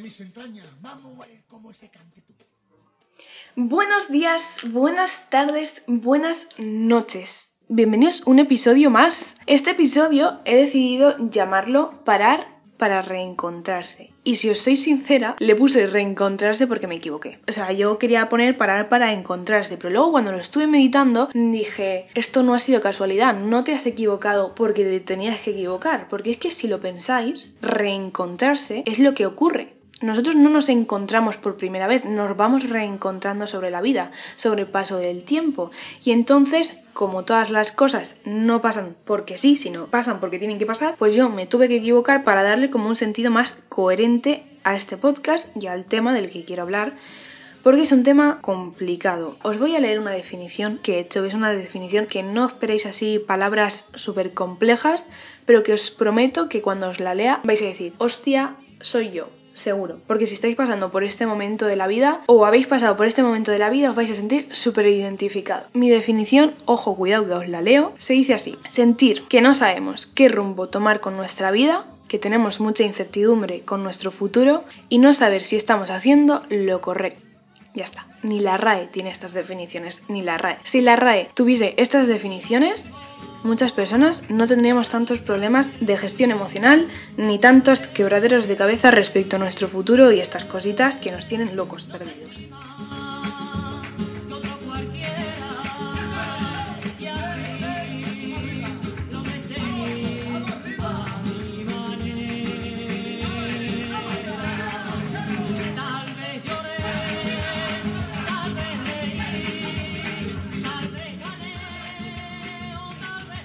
mis entrañas. Vamos a ver cómo. Buenos días, buenas tardes, buenas noches. Bienvenidos a un episodio más. Este episodio he decidido llamarlo Parar para reencontrarse. Y si os soy sincera, le puse reencontrarse porque me equivoqué. O sea, yo quería poner parar para encontrarse, pero luego cuando lo estuve meditando dije, esto no ha sido casualidad, no te has equivocado porque te tenías que equivocar, porque es que si lo pensáis, reencontrarse es lo que ocurre. Nosotros no nos encontramos por primera vez, nos vamos reencontrando sobre la vida, sobre el paso del tiempo. Y entonces, como todas las cosas no pasan porque sí, sino pasan porque tienen que pasar, pues yo me tuve que equivocar para darle como un sentido más coherente a este podcast y al tema del que quiero hablar. Porque es un tema complicado. Os voy a leer una definición que he hecho, es una definición que no esperéis así palabras súper complejas, pero que os prometo que cuando os la lea vais a decir, hostia, soy yo seguro. Porque si estáis pasando por este momento de la vida o habéis pasado por este momento de la vida, os vais a sentir súper identificado. Mi definición, ojo, cuidado que os la leo, se dice así: sentir que no sabemos qué rumbo tomar con nuestra vida que tenemos mucha incertidumbre con nuestro futuro y no saber si estamos haciendo lo correcto. Ya está. Ni la RAE tiene estas definiciones, ni la RAE. Si la RAE tuviese estas definiciones, muchas personas no tendríamos tantos problemas de gestión emocional ni tantos quebraderos de cabeza respecto a nuestro futuro y estas cositas que nos tienen locos perdidos.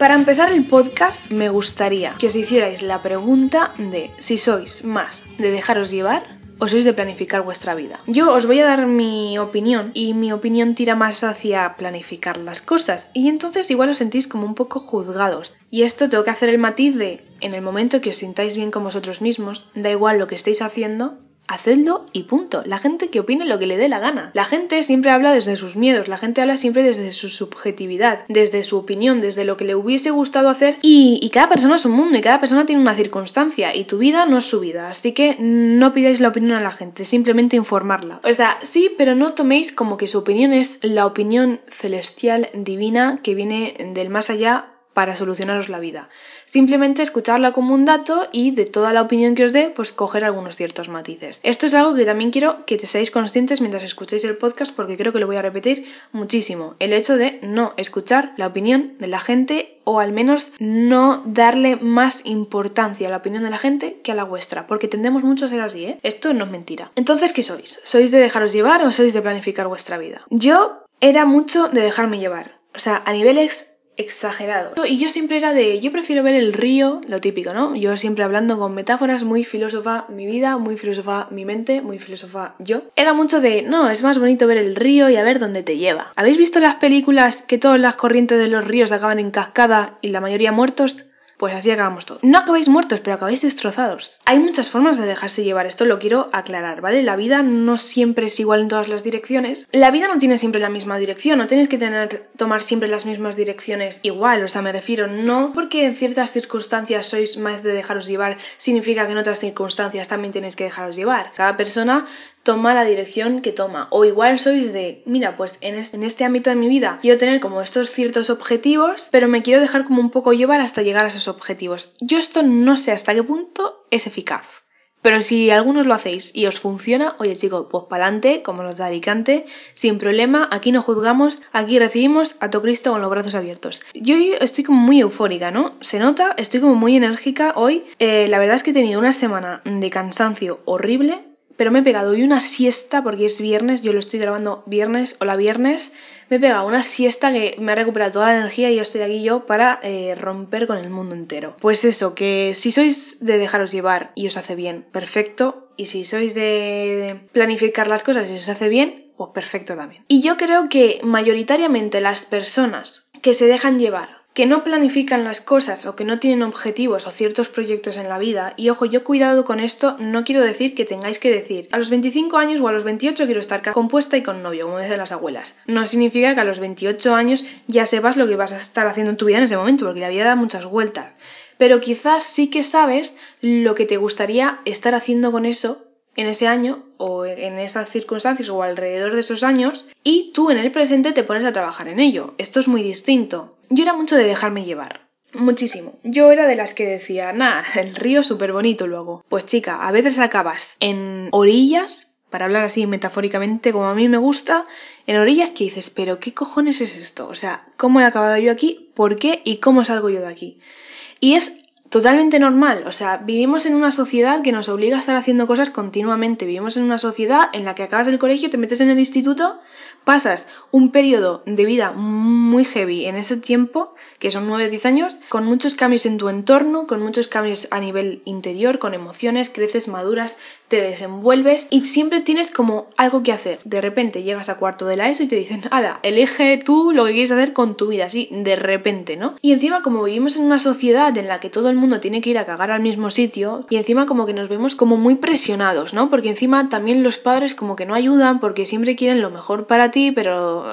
Para empezar el podcast me gustaría que os hicierais la pregunta de si sois más de dejaros llevar o sois de planificar vuestra vida. Yo os voy a dar mi opinión y mi opinión tira más hacia planificar las cosas y entonces igual os sentís como un poco juzgados. Y esto tengo que hacer el matiz de en el momento que os sintáis bien con vosotros mismos, da igual lo que estéis haciendo, hacedlo y punto. La gente que opine lo que le dé la gana. La gente siempre habla desde sus miedos, la gente habla siempre desde su subjetividad, desde su opinión, desde lo que le hubiese gustado hacer y, cada persona es un mundo y cada persona tiene una circunstancia y tu vida no es su vida. Así que no pidáis la opinión a la gente, simplemente informarla. O sea, sí, pero no toméis como que su opinión es la opinión celestial divina que viene del más allá para solucionaros la vida. Simplemente escucharla como un dato y de toda la opinión que os dé, pues coger algunos ciertos matices. Esto es algo que también quiero que te seáis conscientes mientras escuchéis el podcast porque creo que lo voy a repetir muchísimo. El hecho de no escuchar la opinión de la gente o al menos no darle más importancia a la opinión de la gente que a la vuestra, porque tendemos mucho a ser así, ¿eh? Esto no es mentira. Entonces, ¿qué sois? ¿Sois de dejaros llevar o sois de planificar vuestra vida? Yo era mucho de dejarme llevar. O sea, a niveles exagerado. Y yo siempre era de, yo prefiero ver el río, lo típico, ¿no? Yo siempre hablando con metáforas, muy filósofa mi vida, muy filósofa mi mente, muy filósofa yo. Era mucho de, no, es más bonito ver el río y a ver dónde te lleva. ¿Habéis visto las películas que todas las corrientes de los ríos acaban en cascada y la mayoría muertos? Pues así acabamos todos. No acabáis muertos, pero acabáis destrozados. Hay muchas formas de dejarse llevar, esto lo quiero aclarar, ¿vale? La vida no siempre es igual en todas las direcciones. La vida no tiene siempre la misma dirección, no tenéis que tener, tomar siempre las mismas direcciones igual, o sea, me refiero, no porque en ciertas circunstancias sois más de dejaros llevar, significa que en otras circunstancias también tenéis que dejaros llevar. Cada persona toma la dirección que toma. O igual sois de, mira, pues en este, ámbito de mi vida quiero tener como estos ciertos objetivos, pero me quiero dejar como un poco llevar hasta llegar a esos objetivos. Yo esto no sé hasta qué punto es eficaz. Pero si algunos lo hacéis y os funciona, oye chicos, pues pa'lante, como los de Alicante, sin problema, aquí no juzgamos, aquí recibimos a tu Cristo con los brazos abiertos. Yo estoy como muy eufórica, ¿no? Se nota, estoy como muy enérgica hoy. Eh, la verdad es que he tenido una semana de cansancio horrible, pero me he pegado hoy una siesta porque es viernes, yo lo estoy grabando viernes, o la viernes, me he pegado una siesta que me ha recuperado toda la energía y yo estoy aquí yo para eh, romper con el mundo entero. Pues eso, que si sois de dejaros llevar y os hace bien, perfecto, y si sois de planificar las cosas y os hace bien, pues perfecto también. Y yo creo que mayoritariamente las personas que se dejan llevar que no planifican las cosas o que no tienen objetivos o ciertos proyectos en la vida, y ojo, yo cuidado con esto, no quiero decir que tengáis que decir a los 25 años o a los 28 quiero estar compuesta y con novio, como dicen las abuelas. No significa que a los 28 años ya sepas lo que vas a estar haciendo en tu vida en ese momento, porque la vida da muchas vueltas. Pero quizás sí que sabes lo que te gustaría estar haciendo con eso en ese año o en esas circunstancias o alrededor de esos años y tú en el presente te pones a trabajar en ello. Esto es muy distinto. Yo era mucho de dejarme llevar. Muchísimo. Yo era de las que decía, nah, el río súper bonito luego. Pues chica, a veces acabas en orillas, para hablar así metafóricamente como a mí me gusta, en orillas que dices, pero ¿qué cojones es esto? O sea, ¿cómo he acabado yo aquí? ¿Por qué? ¿Y cómo salgo yo de aquí? Y es totalmente normal. O sea, vivimos en una sociedad que nos obliga a estar haciendo cosas continuamente. Vivimos en una sociedad en la que acabas el colegio, te metes en el instituto, pasas un periodo de vida muy heavy en ese tiempo, que son 9-10 años, con muchos cambios en tu entorno, con muchos cambios a nivel interior, con emociones, creces, maduras, te desenvuelves y siempre tienes como algo que hacer. De repente llegas a cuarto de la ESO y te dicen, ala, elige tú lo que quieres hacer con tu vida, así, de repente, ¿no? Y encima como vivimos en una sociedad en la que todo el mundo tiene que ir a cagar al mismo sitio y encima como que nos vemos como muy presionados, ¿no? Porque encima también los padres como que no ayudan porque siempre quieren lo mejor para ti, pero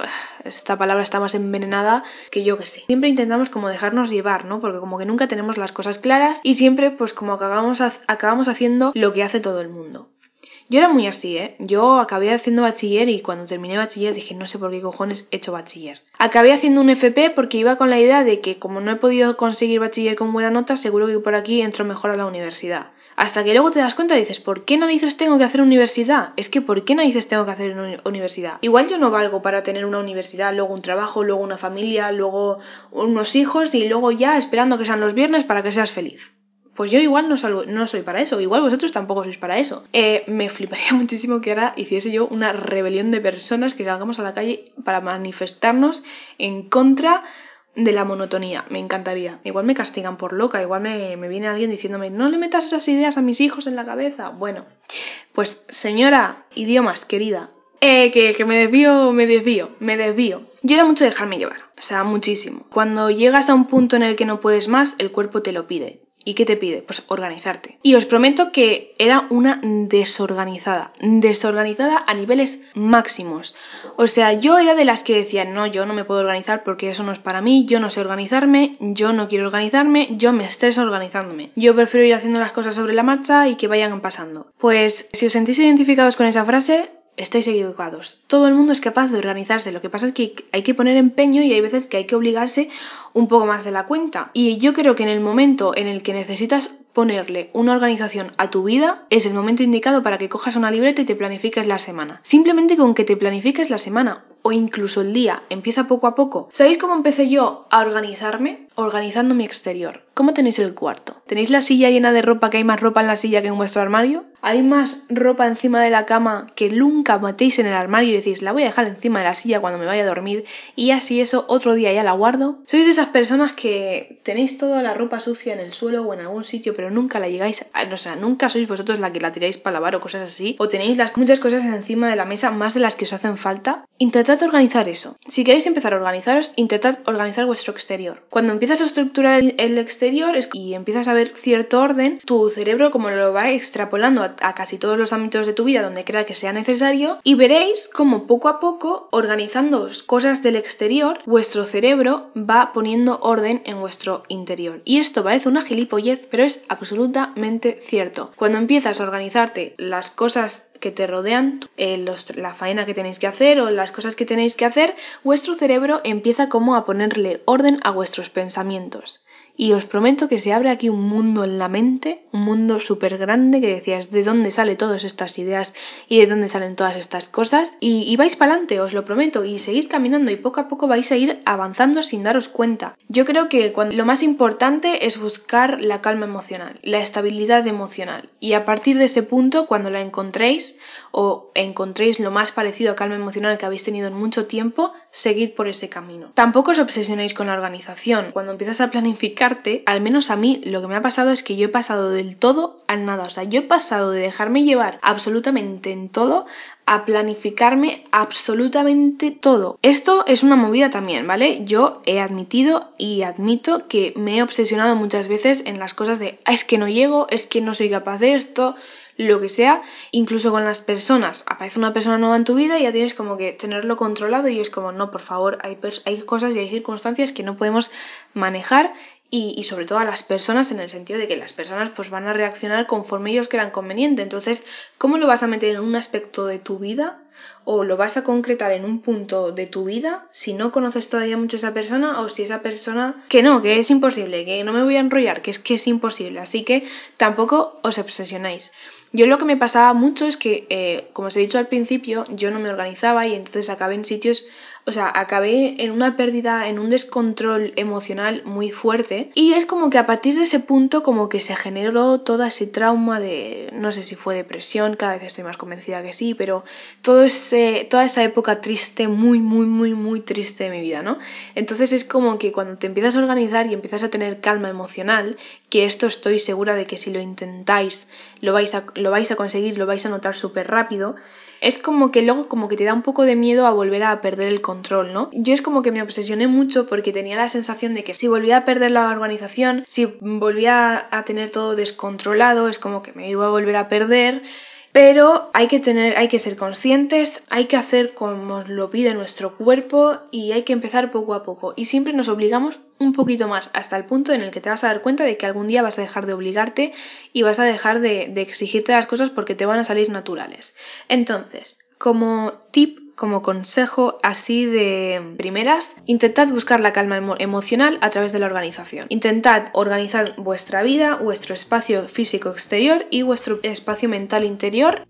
esta palabra está más envenenada que yo que sé. Siempre intentamos como dejarnos llevar, ¿no? Porque como que nunca tenemos las cosas claras y siempre pues como acabamos, acabamos haciendo lo que hace todo el mundo. Yo era muy así, ¿eh? Yo acabé haciendo bachiller y cuando terminé bachiller dije, no sé por qué cojones he hecho bachiller. Acabé haciendo un FP porque iba con la idea de que como no he podido conseguir bachiller con buena nota, seguro que por aquí entro mejor a la universidad. Hasta que luego te das cuenta y dices, ¿por qué narices tengo que hacer universidad? Es que ¿por qué narices tengo que hacer universidad? Igual yo no valgo para tener una universidad, luego un trabajo, luego una familia, luego unos hijos y luego ya esperando que sean los viernes para que seas feliz. Pues yo igual no, no soy para eso, igual vosotros tampoco sois para eso. Eh, me fliparía muchísimo que ahora hiciese yo una rebelión de personas que salgamos a la calle para manifestarnos en contra de la monotonía. Me encantaría. Igual me castigan por loca, igual me, viene alguien diciéndome, no le metas esas ideas a mis hijos en la cabeza. Bueno, pues señora, idiomas, querida, eh, que, que, me desvío, me desvío, me desvío. Yo era mucho dejarme llevar, o sea, muchísimo. Cuando llegas a un punto en el que no puedes más, el cuerpo te lo pide. ¿Y qué te pide? Pues organizarte. Y os prometo que era una desorganizada, desorganizada a niveles máximos. O sea, yo era de las que decían, no, yo no me puedo organizar porque eso no es para mí, yo no sé organizarme, yo no quiero organizarme, yo me estreso organizándome. Yo prefiero ir haciendo las cosas sobre la marcha y que vayan pasando. Pues si os sentís identificados con esa frase, estáis equivocados. Todo el mundo es capaz de organizarse. Lo que pasa es que hay que poner empeño y hay veces que hay que obligarse un poco más de la cuenta. Y yo creo que en el momento en el que necesitas ponerle una organización a tu vida es el momento indicado para que cojas una libreta y te planifiques la semana. Simplemente con que te planifiques la semana o incluso el día empieza poco a poco. ¿Sabéis cómo empecé yo a organizarme? Organizando mi exterior. ¿Cómo tenéis el cuarto? ¿Tenéis la silla llena de ropa que hay más ropa en la silla que en vuestro armario? ¿Hay más ropa encima de la cama que nunca metéis en el armario y decís la voy a dejar encima de la silla cuando me vaya a dormir y así eso otro día ya la guardo? ¿Sois de esas personas que tenéis toda la ropa sucia en el suelo o en algún sitio pero nunca la llegáis a... O sea, nunca sois vosotros la que la tiráis para lavar o cosas así? ¿O tenéis muchas cosas encima de la mesa más de las que os hacen falta? Intentad organizar eso. Si queréis empezar a organizaros, intentad organizar vuestro exterior. Cuando empiezas a estructurar el exterior y empiezas a ver cierto orden, tu cerebro como lo va extrapolando a, casi todos los ámbitos de tu vida donde crea que sea necesario y veréis como poco a poco, organizando cosas del exterior, vuestro cerebro va poniendo orden en vuestro interior. Y esto parece una gilipollez, pero es absolutamente cierto. Cuando empiezas a organizarte las cosas que te rodean, eh, la faena que tenéis que hacer o las cosas que tenéis que hacer, vuestro cerebro empieza como a ponerle orden a vuestros pensamientos. Y os prometo que se abre aquí un mundo en la mente, un mundo súper grande que decías de dónde salen todas estas ideas y de dónde salen todas estas cosas. Y, vais para adelante, os lo prometo, y seguís caminando y poco a poco vais a ir avanzando sin daros cuenta. Yo creo que lo más importante es buscar la calma emocional, la estabilidad emocional. Y a partir de ese punto, cuando la encontréis o encontréis lo más parecido a calma emocional que habéis tenido en mucho tiempo, seguid por ese camino. Tampoco os obsesionéis con la organización. Cuando empiezas a planificarte, al menos a mí lo que me ha pasado es que yo he pasado del todo al nada. O sea, yo he pasado de dejarme llevar absolutamente en todo a planificarme absolutamente todo. Esto es una movida también, ¿vale? Yo he admitido y admito que me he obsesionado muchas veces en las cosas de ah, es que no llego, es que no soy capaz de esto, lo que sea, incluso con las personas. Aparece una persona nueva en tu vida y ya tienes como que tenerlo controlado y es como, no, por favor, hay, cosas y hay circunstancias que no podemos manejar y, y, sobre todo a las personas en el sentido de que las personas pues van a reaccionar conforme ellos crean conveniente. Entonces, ¿cómo lo vas a meter en un aspecto de tu vida? o lo vas a concretar en un punto de tu vida si no conoces todavía mucho a esa persona o si esa persona que no, que es imposible, que no me voy a enrollar, que es que es imposible. Así que tampoco os obsesionáis. Yo lo que me pasaba mucho es que, eh, como os he dicho al principio, yo no me organizaba y entonces acabé en sitios o sea, acabé en una pérdida, en un descontrol emocional muy fuerte. Y es como que a partir de ese punto como que se generó todo ese trauma de, no sé si fue depresión, cada vez estoy más convencida que sí, pero todo ese, toda esa época triste, muy, muy, muy, muy triste de mi vida, ¿no? Entonces es como que cuando te empiezas a organizar y empiezas a tener calma emocional, que esto estoy segura de que si lo intentáis lo vais a, lo vais a conseguir, lo vais a notar súper rápido, es como que luego como que te da un poco de miedo a volver a perder el control, ¿no? Yo es como que me obsesioné mucho porque tenía la sensación de que si volvía a perder la organización, si volvía a tener todo descontrolado, es como que me iba a volver a perder. Pero hay que tener, hay que ser conscientes, hay que hacer como lo pide nuestro cuerpo y hay que empezar poco a poco. Y siempre nos obligamos un poquito más hasta el punto en el que te vas a dar cuenta de que algún día vas a dejar de obligarte y vas a dejar de, de exigirte las cosas porque te van a salir naturales. Entonces, como tip como consejo así de primeras, intentad buscar la calma emocional a través de la organización. Intentad organizar vuestra vida, vuestro espacio físico exterior y vuestro espacio mental interior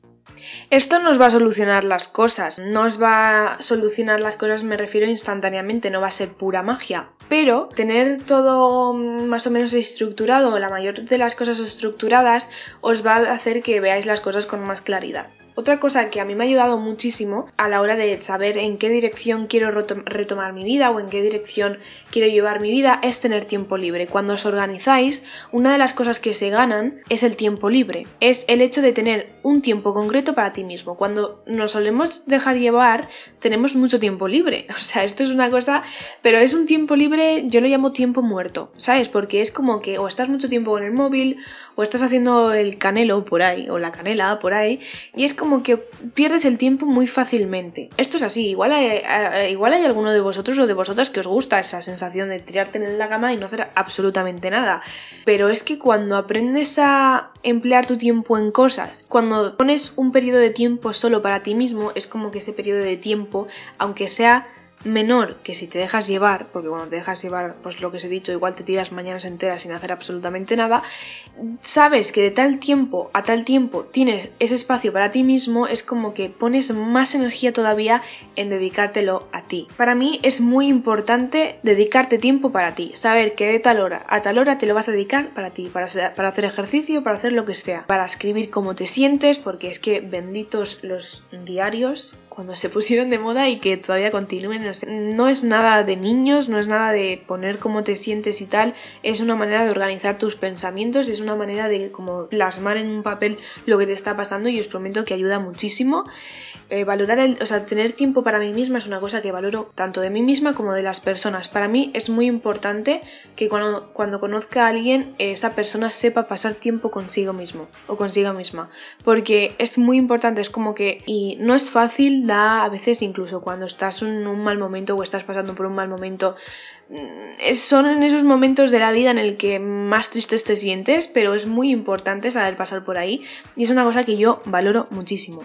esto nos va a solucionar las cosas, no os va a solucionar las cosas, me refiero instantáneamente, no va a ser pura magia, pero tener todo más o menos estructurado, la mayor de las cosas estructuradas, os va a hacer que veáis las cosas con más claridad. Otra cosa que a mí me ha ayudado muchísimo a la hora de saber en qué dirección quiero retomar mi vida o en qué dirección quiero llevar mi vida es tener tiempo libre. Cuando os organizáis, una de las cosas que se ganan es el tiempo libre. Es el hecho de tener un tiempo concreto para ti mismo. Cuando nos solemos dejar llevar, tenemos mucho tiempo libre. O sea, esto es una cosa, pero es un tiempo libre, yo lo llamo tiempo muerto, ¿sabes? Porque es como que o estás mucho tiempo con el móvil o estás haciendo el canelo por ahí o la canela por ahí y es como como que pierdes el tiempo muy fácilmente. Esto es así, igual hay, igual hay alguno de vosotros o de vosotras que os gusta esa sensación de tirarte en la cama y no hacer absolutamente nada. Pero es que cuando aprendes a emplear tu tiempo en cosas, cuando pones un periodo de tiempo solo para ti mismo, es como que ese periodo de tiempo, aunque sea menor que si te dejas llevar, porque cuando te dejas llevar, pues lo que os he dicho, igual te tiras mañanas enteras sin hacer absolutamente nada, sabes que de tal tiempo a tal tiempo tienes ese espacio para ti mismo, es como que pones más energía todavía en dedicártelo a ti. Para mí es muy importante dedicarte tiempo para ti, saber que de tal hora a tal hora te lo vas a dedicar para ti, para, para hacer ejercicio, para hacer lo que sea, para escribir cómo te sientes, porque es que benditos los diarios cuando se pusieron de moda y que todavía continúen no es nada de niños, no es nada de poner cómo te sientes y tal, es una manera de organizar tus pensamientos, es una manera de como plasmar en un papel lo que te está pasando y os prometo que ayuda muchísimo. Eh, valorar el, o sea, tener tiempo para mí misma es una cosa que valoro tanto de mí misma como de las personas. Para mí es muy importante que cuando, cuando conozca a alguien, esa persona sepa pasar tiempo consigo mismo o consigo misma. Porque es muy importante, es como que, y no es fácil, da a veces incluso cuando estás en un mal momento o estás pasando por un mal momento, mm, son en esos momentos de la vida en el que más triste te sientes, pero es muy importante saber pasar por ahí y es una cosa que yo valoro muchísimo.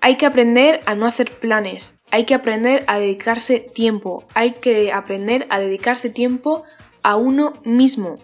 Hay que aprender a no hacer planes, hay que aprender a dedicarse tiempo, hay que aprender a dedicarse tiempo a uno mismo,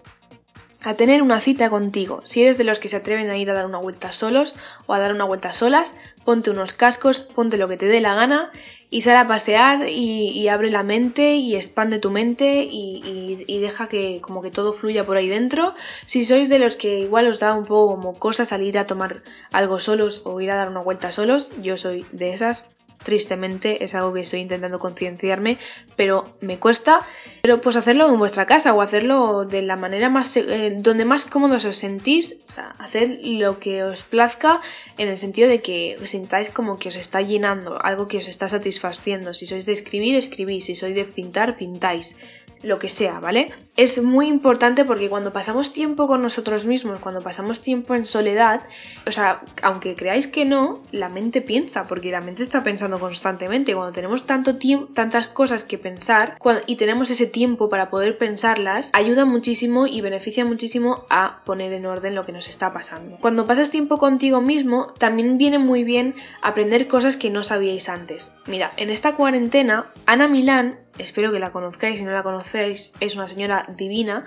a tener una cita contigo. Si eres de los que se atreven a ir a dar una vuelta solos o a dar una vuelta solas, ponte unos cascos, ponte lo que te dé la gana y sal a pasear y, abre la mente y expande tu mente y, y, deja que como que todo fluya por ahí dentro. Si sois de los que igual os da un poco como cosa salir a tomar algo solos o ir a dar una vuelta solos, yo soy de esas tristemente es algo que estoy intentando concienciarme, pero me cuesta. Pero pues hacerlo en vuestra casa o hacerlo de la manera más eh, donde más cómodos os sentís, o sea, hacer lo que os plazca en el sentido de que os sintáis como que os está llenando, algo que os está satisfaciendo. Si sois de escribir, escribís, si sois de pintar, pintáis. Lo que sea, ¿vale? Es muy importante porque cuando pasamos tiempo con nosotros mismos, cuando pasamos tiempo en soledad, o sea, aunque creáis que no, la mente piensa, porque la mente está pensando constantemente. Cuando tenemos tanto tiempo, tantas cosas que pensar y tenemos ese tiempo para poder pensarlas, ayuda muchísimo y beneficia muchísimo a poner en orden lo que nos está pasando. Cuando pasas tiempo contigo mismo, también viene muy bien aprender cosas que no sabíais antes. Mira, en esta cuarentena, Ana Milán espero que la conozcáis, si no la conocéis, es una señora divina,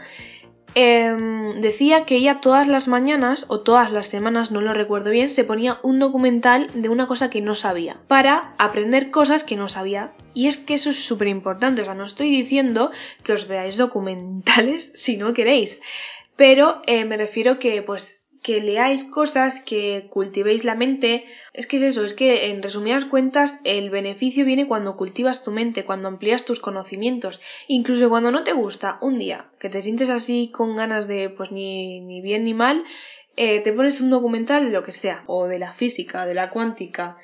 em, decía que ella todas las mañanas o todas las semanas, no lo recuerdo bien, se ponía un documental de una cosa que no sabía, para aprender cosas que no sabía. Y es que eso es súper importante, o sea, no estoy diciendo que os veáis documentales si no queréis, pero eh, me refiero que pues que leáis cosas, que cultivéis la mente. Es que es eso, es que en resumidas cuentas el beneficio viene cuando cultivas tu mente, cuando amplías tus conocimientos, incluso cuando no te gusta un día, que te sientes así con ganas de pues ni, ni bien ni mal, eh, te pones un documental de lo que sea, o de la física, de la cuántica,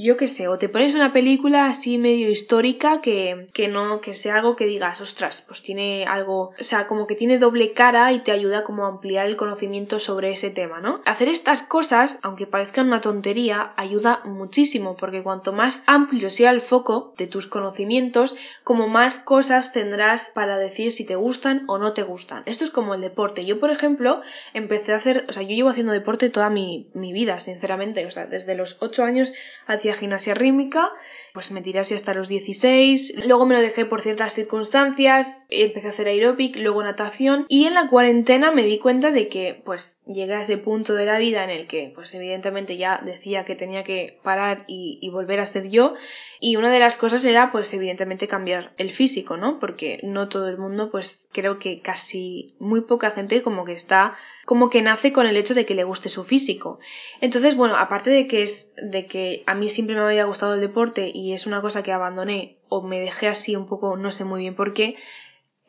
yo qué sé, o te pones una película así medio histórica que, que no, que sea algo que digas, ostras, pues tiene algo, o sea, como que tiene doble cara y te ayuda como a ampliar el conocimiento sobre ese tema, ¿no? Hacer estas cosas, aunque parezcan una tontería, ayuda muchísimo, porque cuanto más amplio sea el foco de tus conocimientos, como más cosas tendrás para decir si te gustan o no te gustan. Esto es como el deporte. Yo, por ejemplo, empecé a hacer, o sea, yo llevo haciendo deporte toda mi, mi vida, sinceramente, o sea, desde los 8 años hacia gimnasia rítmica, pues me tiré así hasta los 16, luego me lo dejé por ciertas circunstancias, empecé a hacer aeróbic, luego natación y en la cuarentena me di cuenta de que pues llegué a ese punto de la vida en el que pues evidentemente ya decía que tenía que parar y, y volver a ser yo y una de las cosas era pues evidentemente cambiar el físico, ¿no? Porque no todo el mundo pues creo que casi muy poca gente como que está como que nace con el hecho de que le guste su físico. Entonces, bueno, aparte de que es de que a mí siempre me había gustado el deporte y es una cosa que abandoné o me dejé así un poco, no sé muy bien por qué,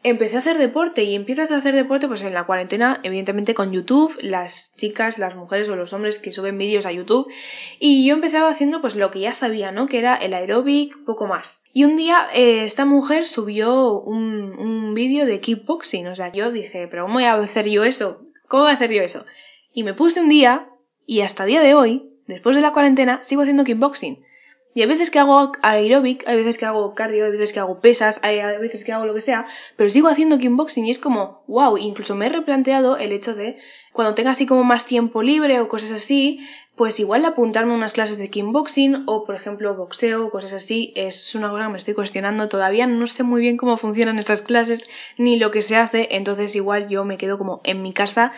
empecé a hacer deporte y empiezas a hacer deporte pues en la cuarentena, evidentemente con YouTube, las chicas, las mujeres o los hombres que suben vídeos a YouTube y yo empezaba haciendo pues lo que ya sabía, ¿no? Que era el aeróbic, poco más. Y un día eh, esta mujer subió un, un vídeo de kickboxing, o sea, yo dije, pero ¿cómo voy a hacer yo eso? ¿Cómo voy a hacer yo eso? Y me puse un día y hasta día de hoy, después de la cuarentena, sigo haciendo kickboxing. Y hay veces que hago aeróbic, hay veces que hago cardio, hay veces que hago pesas, hay veces que hago lo que sea, pero sigo haciendo kickboxing y es como, wow, incluso me he replanteado el hecho de cuando tenga así como más tiempo libre o cosas así, pues igual apuntarme a unas clases de kickboxing o por ejemplo boxeo o cosas así, es una cosa que me estoy cuestionando todavía, no sé muy bien cómo funcionan estas clases ni lo que se hace, entonces igual yo me quedo como en mi casa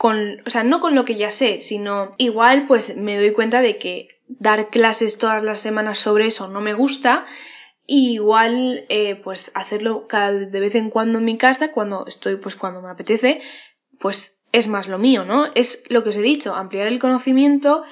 con, o sea, no con lo que ya sé, sino igual pues me doy cuenta de que dar clases todas las semanas sobre eso no me gusta, y igual eh, pues hacerlo cada de vez en cuando en mi casa, cuando estoy pues cuando me apetece, pues es más lo mío, ¿no? Es lo que os he dicho, ampliar el conocimiento,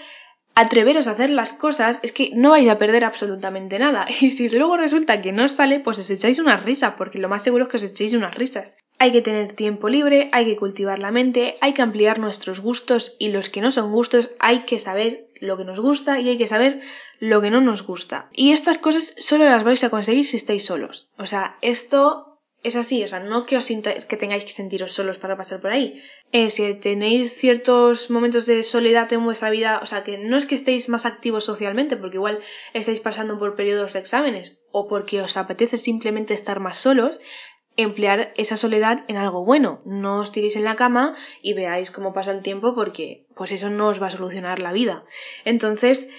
atreveros a hacer las cosas, es que no vais a perder absolutamente nada. Y si luego resulta que no sale, pues os echáis una risa, porque lo más seguro es que os echéis unas risas. Hay que tener tiempo libre, hay que cultivar la mente, hay que ampliar nuestros gustos y los que no son gustos hay que saber lo que nos gusta y hay que saber lo que no nos gusta. Y estas cosas solo las vais a conseguir si estáis solos. O sea, esto es así, o sea, no que os que tengáis que sentiros solos para pasar por ahí. Eh, si tenéis ciertos momentos de soledad en vuestra vida, o sea, que no es que estéis más activos socialmente, porque igual estáis pasando por periodos de exámenes, o porque os apetece simplemente estar más solos, emplear esa soledad en algo bueno. No os tiréis en la cama y veáis cómo pasa el tiempo porque pues eso no os va a solucionar la vida. Entonces,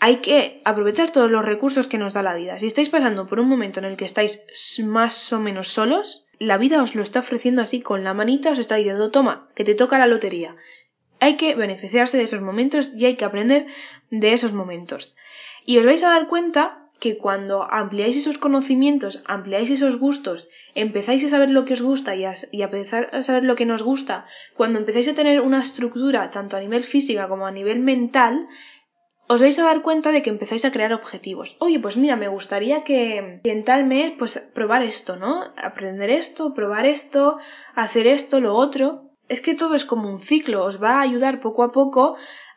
hay que aprovechar todos los recursos que nos da la vida. Si estáis pasando por un momento en el que estáis más o menos solos, la vida os lo está ofreciendo así con la manita, os está diciendo, toma, que te toca la lotería. Hay que beneficiarse de esos momentos y hay que aprender de esos momentos. Y os vais a dar cuenta que cuando ampliáis esos conocimientos, ampliáis esos gustos, empezáis a saber lo que os gusta y a, empezar a saber lo que nos gusta, cuando empezáis a tener una estructura tanto a nivel física como a nivel mental, os vais a dar cuenta de que empezáis a crear objetivos. Oye, pues mira, me gustaría que mentalme, pues probar esto, ¿no? Aprender esto, probar esto, hacer esto, lo otro. Es que todo es como un ciclo, os va a ayudar poco a poco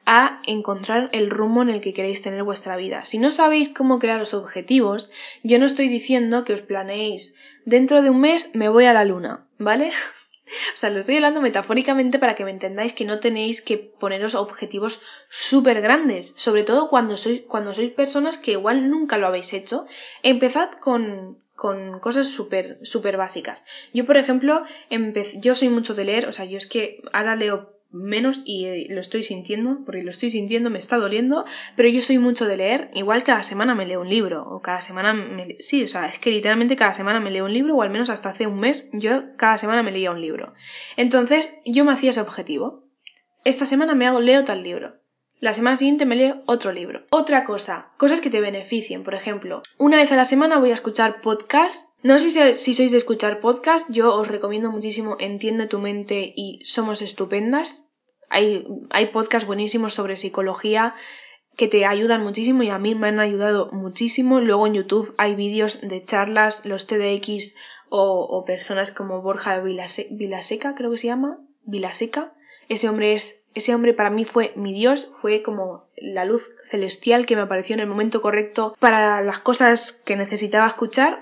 a encontrar el rumbo en el que queréis tener vuestra vida. Si no sabéis cómo crear los objetivos, yo no estoy diciendo que os planeéis dentro de un mes me voy a la luna, ¿vale? O sea, lo estoy hablando metafóricamente para que me entendáis que no tenéis que poneros objetivos súper grandes, sobre todo cuando sois, cuando sois personas que igual nunca lo habéis hecho. Empezad con, con cosas súper, súper básicas. Yo, por ejemplo, yo soy mucho de leer, o sea, yo es que ahora leo menos y eh, lo estoy sintiendo, porque lo estoy sintiendo, me está doliendo, pero yo soy mucho de leer, igual cada semana me leo un libro, o cada semana me, sí, o sea, es que literalmente cada semana me leo un libro, o al menos hasta hace un mes, yo cada semana me leía un libro. Entonces, yo me hacía ese objetivo. Esta semana me hago, leo tal libro. La semana siguiente me leo otro libro. Otra cosa, cosas que te beneficien. Por ejemplo, una vez a la semana voy a escuchar podcast. No sé si, sois de escuchar podcast, yo os recomiendo muchísimo Entiende tu mente y Somos Estupendas. Hay, hay podcasts buenísimos sobre psicología que te ayudan muchísimo y a mí me han ayudado muchísimo. Luego en YouTube hay vídeos de charlas, los TDX o, o personas como Borja Vilaseca, creo que se llama. Vilaseca. Ese hombre es ese hombre para mí fue mi Dios, fue como la luz celestial que me apareció en el momento correcto para las cosas que necesitaba escuchar.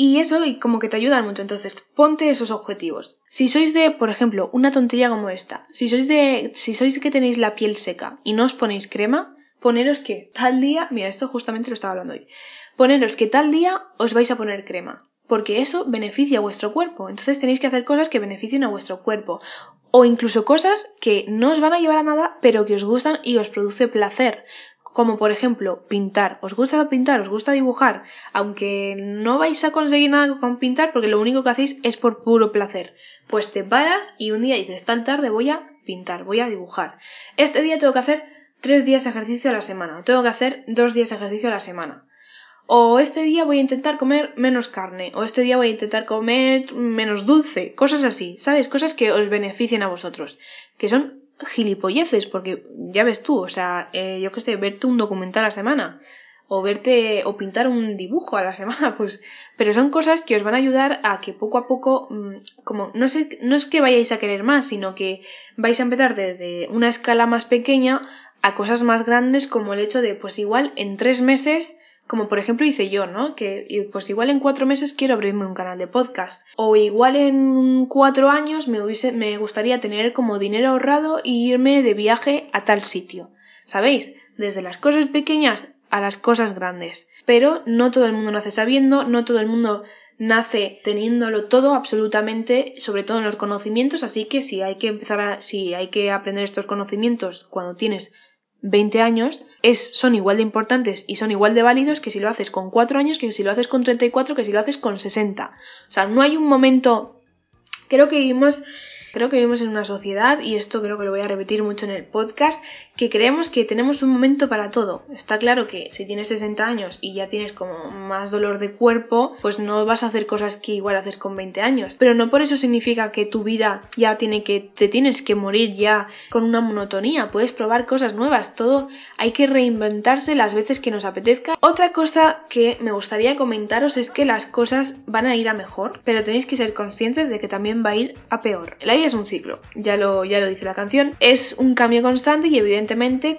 Y eso y como que te ayudan mucho. Entonces, ponte esos objetivos. Si sois de, por ejemplo, una tontería como esta, si sois de, si sois que tenéis la piel seca y no os ponéis crema, poneros que tal día, mira, esto justamente lo estaba hablando hoy, poneros que tal día os vais a poner crema porque eso beneficia a vuestro cuerpo. Entonces tenéis que hacer cosas que beneficien a vuestro cuerpo. O incluso cosas que no os van a llevar a nada, pero que os gustan y os produce placer. Como por ejemplo, pintar. ¿Os gusta pintar? ¿Os gusta dibujar? Aunque no vais a conseguir nada con pintar porque lo único que hacéis es por puro placer. Pues te paras y un día dices, tal tarde voy a pintar, voy a dibujar. Este día tengo que hacer tres días ejercicio a la semana. Tengo que hacer dos días ejercicio a la semana o este día voy a intentar comer menos carne, o este día voy a intentar comer menos dulce, cosas así, ¿sabes? Cosas que os beneficien a vosotros, que son gilipolleces, porque ya ves tú, o sea, eh, yo qué sé, verte un documental a la semana, o verte, o pintar un dibujo a la semana, pues, pero son cosas que os van a ayudar a que poco a poco, mm, como, no sé, no es que vayáis a querer más, sino que vais a empezar desde una escala más pequeña a cosas más grandes como el hecho de, pues igual, en tres meses, como por ejemplo hice yo, ¿no? Que pues igual en cuatro meses quiero abrirme un canal de podcast. O igual en cuatro años me, hubiese, me gustaría tener como dinero ahorrado e irme de viaje a tal sitio. ¿Sabéis? Desde las cosas pequeñas a las cosas grandes. Pero no todo el mundo nace sabiendo, no todo el mundo nace teniéndolo todo absolutamente, sobre todo en los conocimientos, así que si hay que empezar a, si hay que aprender estos conocimientos cuando tienes 20 años es, son igual de importantes y son igual de válidos que si lo haces con 4 años, que si lo haces con 34, que si lo haces con 60. O sea, no hay un momento... Creo que vivimos Creo que vivimos en una sociedad, y esto creo que lo voy a repetir mucho en el podcast, que creemos que tenemos un momento para todo. Está claro que si tienes 60 años y ya tienes como más dolor de cuerpo, pues no vas a hacer cosas que igual haces con 20 años. Pero no por eso significa que tu vida ya tiene que, te tienes que morir ya con una monotonía. Puedes probar cosas nuevas. Todo hay que reinventarse las veces que nos apetezca. Otra cosa que me gustaría comentaros es que las cosas van a ir a mejor, pero tenéis que ser conscientes de que también va a ir a peor es un ciclo, ya lo, ya lo dice la canción. Es un cambio constante y evidentemente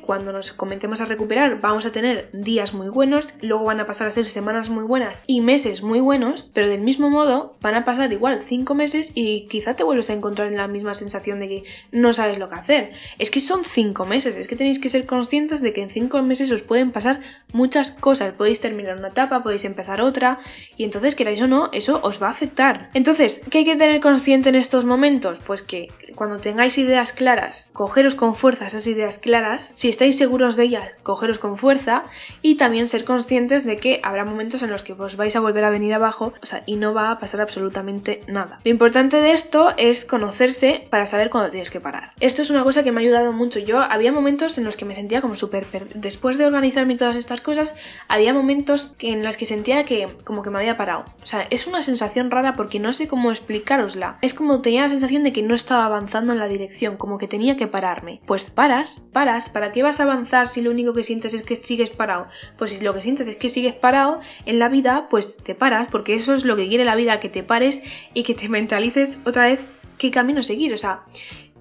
cuando nos comencemos a recuperar vamos a tener días muy buenos, luego van a pasar a ser semanas muy buenas y meses muy buenos, pero del mismo modo van a pasar igual cinco meses y quizá te vuelves a encontrar en la misma sensación de que no sabes lo que hacer. Es que son cinco meses, es que tenéis que ser conscientes de que en cinco meses os pueden pasar muchas cosas. Podéis terminar una etapa, podéis empezar otra y entonces queráis o no, eso os va a afectar. Entonces, ¿qué hay que tener consciente en estos momentos? Pues que cuando tengáis ideas claras, cogeros con fuerza esas ideas claras, si estáis seguros de ellas, cogeros con fuerza y también ser conscientes de que habrá momentos en los que os vais a volver a venir abajo o sea, y no va a pasar absolutamente nada. Lo importante de esto es conocerse para saber cuándo tienes que parar. Esto es una cosa que me ha ayudado mucho. Yo había momentos en los que me sentía como súper... Después de organizarme todas estas cosas, había momentos en los que sentía que como que me había parado. O sea, es una sensación rara porque no sé cómo explicarosla. Es como tenía la sensación de que no estaba avanzando en la dirección, como que tenía que pararme. Pues paras, paras, ¿para qué vas a avanzar si lo único que sientes es que sigues parado? Pues si lo que sientes es que sigues parado en la vida, pues te paras, porque eso es lo que quiere la vida, que te pares y que te mentalices otra vez qué camino seguir. O sea,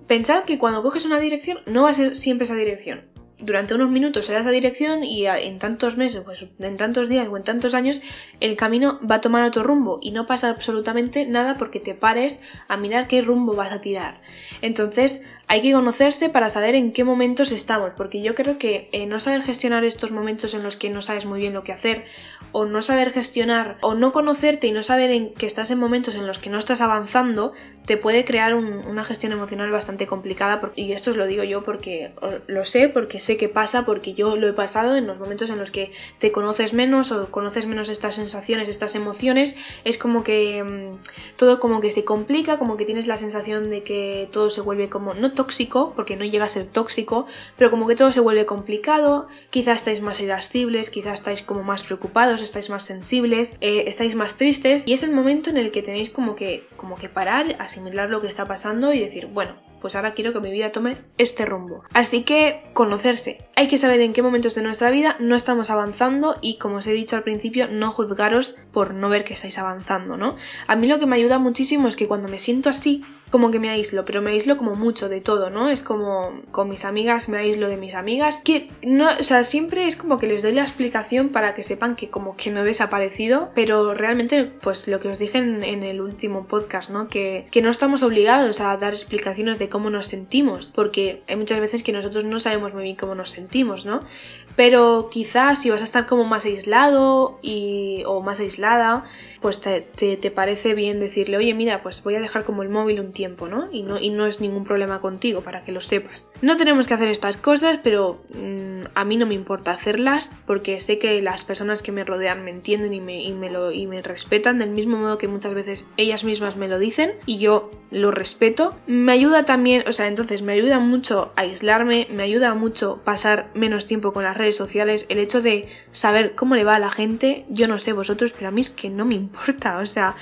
pensad que cuando coges una dirección no va a ser siempre esa dirección durante unos minutos se da esa dirección y en tantos meses, pues en tantos días o en tantos años, el camino va a tomar otro rumbo y no pasa absolutamente nada porque te pares a mirar qué rumbo vas a tirar. Entonces, hay que conocerse para saber en qué momentos estamos, porque yo creo que eh, no saber gestionar estos momentos en los que no sabes muy bien lo que hacer, o no saber gestionar, o no conocerte y no saber en que estás en momentos en los que no estás avanzando, te puede crear una gestión emocional bastante complicada. y esto os lo digo yo porque lo sé, porque sé que pasa, porque yo lo he pasado en los momentos en los que te conoces menos o conoces menos estas sensaciones, estas emociones, es como que mm, todo como que se complica, como que tienes la sensación de que todo se vuelve como no tóxico, porque no llega a ser tóxico, pero como que todo se vuelve complicado, quizás estáis más irascibles, quizás estáis como más preocupados, estáis más sensibles, eh, estáis más tristes y es el momento en el que tenéis como que, como que parar, asimilar lo que está pasando y decir, bueno, pues ahora quiero que mi vida tome este rumbo. Así que conocerse. Hay que saber en qué momentos de nuestra vida no estamos avanzando y como os he dicho al principio, no juzgaros por no ver que estáis avanzando, ¿no? A mí lo que me ayuda muchísimo es que cuando me siento así, como que me aíslo, pero me aíslo como mucho de todo, ¿no? Es como con mis amigas me aíslo de mis amigas, que no, o sea, siempre es como que les doy la explicación para que sepan que como que no he desaparecido, pero realmente pues lo que os dije en, el último podcast, ¿no? Que, que no estamos obligados a dar explicaciones de cómo nos sentimos, porque hay muchas veces que nosotros no sabemos muy bien cómo nos sentimos, ¿no? Pero quizás si vas a estar como más aislado y, o más aislada, pues te, te, parece bien decirle, oye, mira, pues voy a dejar como el móvil un tiempo, ¿no? Y no, y no es ningún problema contigo, para que lo sepas. No tenemos que hacer estas cosas, pero mm, a mí no me importa hacerlas, porque sé que las personas que me rodean me entienden y me, y me, lo, y me respetan del mismo modo que muchas veces ellas mismas me lo dicen, y yo lo respeto. Me ayuda también, o sea, entonces me ayuda mucho a aislarme, me ayuda mucho pasar menos tiempo con las redes sociales, el hecho de saber cómo le va a la gente, yo no sé vosotros, pero a mí es que no me importa importa, o sea,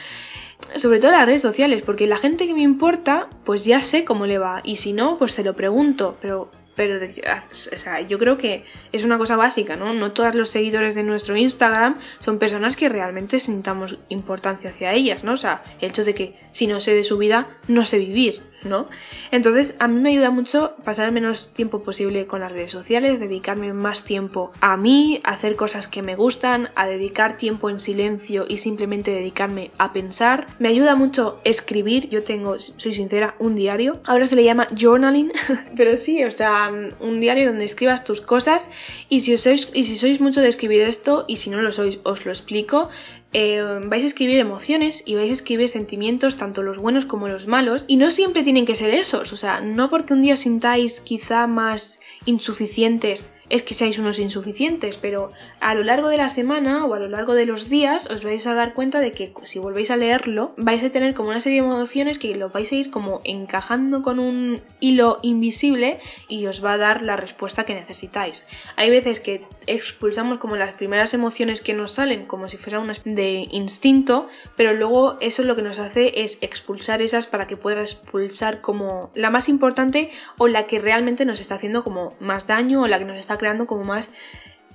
sobre todo las redes sociales, porque la gente que me importa, pues ya sé cómo le va, y si no, pues se lo pregunto, pero pero o sea, yo creo que es una cosa básica, ¿no? No todos los seguidores de nuestro Instagram son personas que realmente sintamos importancia hacia ellas, ¿no? O sea, el hecho de que si no sé de su vida, no sé vivir, ¿no? Entonces, a mí me ayuda mucho pasar el menos tiempo posible con las redes sociales, dedicarme más tiempo a mí, a hacer cosas que me gustan, a dedicar tiempo en silencio y simplemente dedicarme a pensar. Me ayuda mucho escribir, yo tengo, soy sincera, un diario. Ahora se le llama journaling, pero sí, o sea, un diario donde escribas tus cosas y si, sois, y si sois mucho de escribir esto y si no lo sois os lo explico, eh, vais a escribir emociones y vais a escribir sentimientos, tanto los buenos como los malos, y no siempre tienen que ser esos, o sea, no porque un día os sintáis quizá más insuficientes es que seáis unos insuficientes, pero a lo largo de la semana o a lo largo de los días os vais a dar cuenta de que si volvéis a leerlo vais a tener como una serie de emociones que lo vais a ir como encajando con un hilo invisible y os va a dar la respuesta que necesitáis. Hay veces que expulsamos como las primeras emociones que nos salen como si fuera una de instinto, pero luego eso lo que nos hace es expulsar esas para que pueda expulsar como la más importante o la que realmente nos está haciendo como más daño o la que nos está creando como más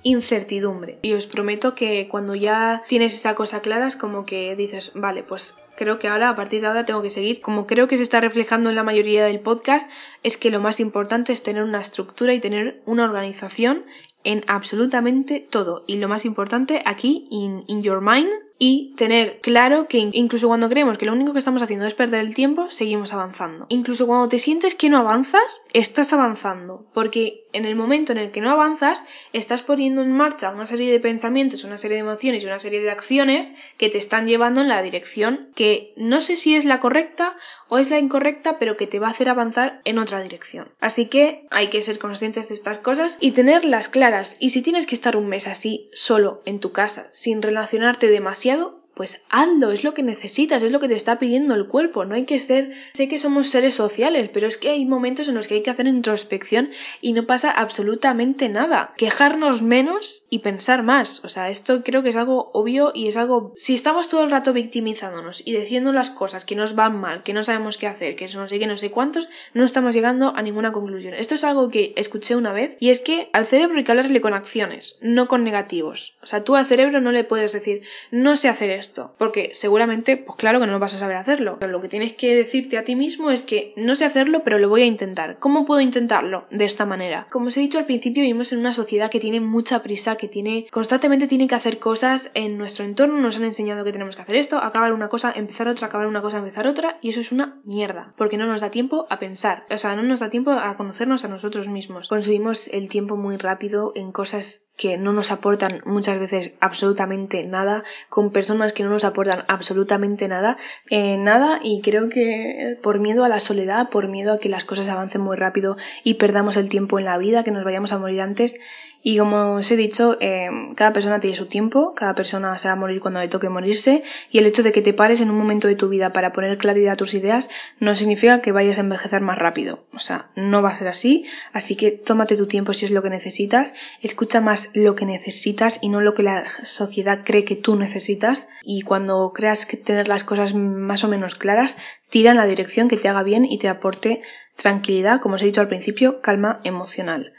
incertidumbre. Y os prometo que cuando ya tienes esa cosa clara es como que dices, vale, pues creo que ahora, a partir de ahora, tengo que seguir. Como creo que se está reflejando en la mayoría del podcast, es que lo más importante es tener una estructura y tener una organización en absolutamente todo. Y lo más importante aquí, in, in your mind, y tener claro que incluso cuando creemos que lo único que estamos haciendo es perder el tiempo, seguimos avanzando. Incluso cuando te sientes que no avanzas, estás avanzando, porque en el momento en el que no avanzas, estás poniendo en marcha una serie de pensamientos, una serie de emociones y una serie de acciones que te están llevando en la dirección que no sé si es la correcta o es la incorrecta, pero que te va a hacer avanzar en otra dirección. Así que hay que ser conscientes de estas cosas y tenerlas claras. Y si tienes que estar un mes así, solo en tu casa, sin relacionarte demasiado, pues hazlo, es lo que necesitas, es lo que te está pidiendo el cuerpo, no hay que ser, sé que somos seres sociales, pero es que hay momentos en los que hay que hacer introspección y no pasa absolutamente nada. Quejarnos menos y pensar más, o sea, esto creo que es algo obvio y es algo, si estamos todo el rato victimizándonos y diciendo las cosas que nos van mal, que no sabemos qué hacer, que no sé qué, no sé cuántos, no estamos llegando a ninguna conclusión. Esto es algo que escuché una vez y es que al cerebro hay que hablarle con acciones, no con negativos. O sea, tú al cerebro no le puedes decir, no sé hacer Porque seguramente, pues claro que no vas a saber hacerlo. Pero lo que tienes que decirte a ti mismo es que no sé hacerlo, pero lo voy a intentar. ¿Cómo puedo intentarlo? De esta manera. Como os he dicho al principio, vivimos en una sociedad que tiene mucha prisa, que tiene constantemente tiene que hacer cosas en nuestro entorno, nos han enseñado que tenemos que hacer esto, acabar una cosa, empezar otra, acabar una cosa, empezar otra, y eso es una mierda, porque no nos da tiempo a pensar, o sea, no nos da tiempo a conocernos a nosotros mismos. Consumimos el tiempo muy rápido en cosas que no nos aportan muchas veces absolutamente nada, con personas que no nos aportan absolutamente nada, eh, nada, y creo que por miedo a la soledad, por miedo a que las cosas avancen muy rápido y perdamos el tiempo en la vida, que nos vayamos a morir antes, y como os he dicho, eh, cada persona tiene su tiempo, cada persona se va a morir cuando le toque morirse, y el hecho de que te pares en un momento de tu vida para poner claridad a tus ideas no significa que vayas a envejecer más rápido. O sea, no va a ser así, así que tómate tu tiempo si es lo que necesitas, escucha más lo que necesitas y no lo que la sociedad cree que tú necesitas, y cuando creas que tener las cosas más o menos claras, tira en la dirección que te haga bien y te aporte tranquilidad, como os he dicho al principio, calma emocional.